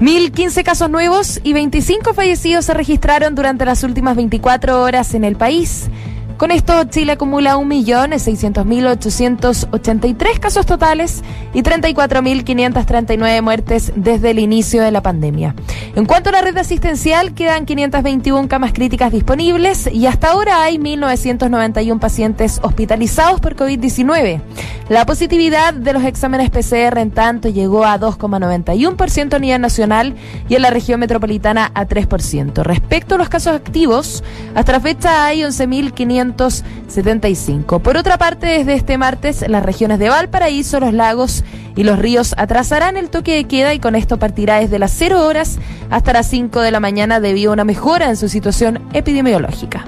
1.015 casos nuevos y 25 fallecidos se registraron durante las últimas 24 horas en el país. Con esto, Chile acumula 1.600.883 casos totales y 34.539 muertes desde el inicio de la pandemia. En cuanto a la red asistencial, quedan 521 camas críticas disponibles y hasta ahora hay 1.991 pacientes hospitalizados por COVID-19. La positividad de los exámenes PCR en tanto llegó a 2,91% a nivel nacional y en la región metropolitana a 3%. Respecto a los casos activos, hasta la fecha hay 11.575. Por otra parte, desde este martes, las regiones de Valparaíso, los lagos y los ríos atrasarán el toque de queda y con esto partirá desde las 0 horas hasta las 5 de la mañana debido a una mejora en su situación epidemiológica.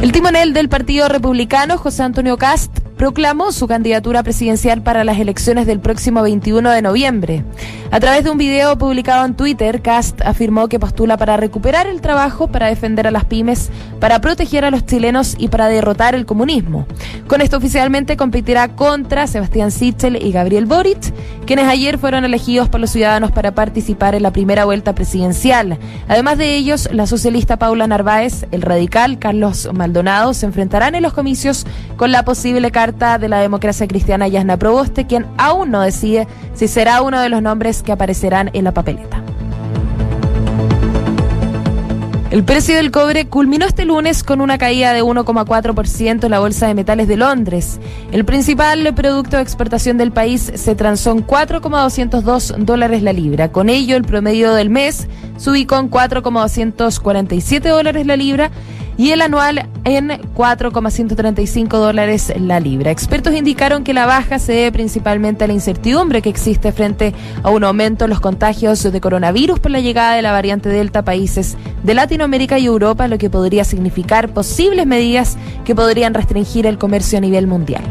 El timonel del Partido Republicano, José Antonio Cast, proclamó su candidatura presidencial para las elecciones del próximo 21 de noviembre. A través de un video publicado en Twitter, Cast afirmó que postula para recuperar el trabajo, para defender a las pymes, para proteger a los chilenos y para derrotar el comunismo. Con esto oficialmente competirá contra Sebastián Sichel y Gabriel Boric, quienes ayer fueron elegidos por los ciudadanos para participar en la primera vuelta presidencial. Además de ellos, la socialista Paula Narváez, el radical Carlos Maldonado se enfrentarán en los comicios con la posible carta de la democracia cristiana Yasna Proboste, quien aún no decide si será uno de los nombres que aparecerán en la papeleta. El precio del cobre culminó este lunes con una caída de 1,4% en la Bolsa de Metales de Londres. El principal producto de exportación del país se transó en 4,202 dólares la libra. Con ello, el promedio del mes se ubicó en 4,247 dólares la libra y el anual en 4,135 dólares la libra. Expertos indicaron que la baja se debe principalmente a la incertidumbre que existe frente a un aumento en los contagios de coronavirus por la llegada de la variante Delta a países de Latinoamérica y Europa, lo que podría significar posibles medidas que podrían restringir el comercio a nivel mundial.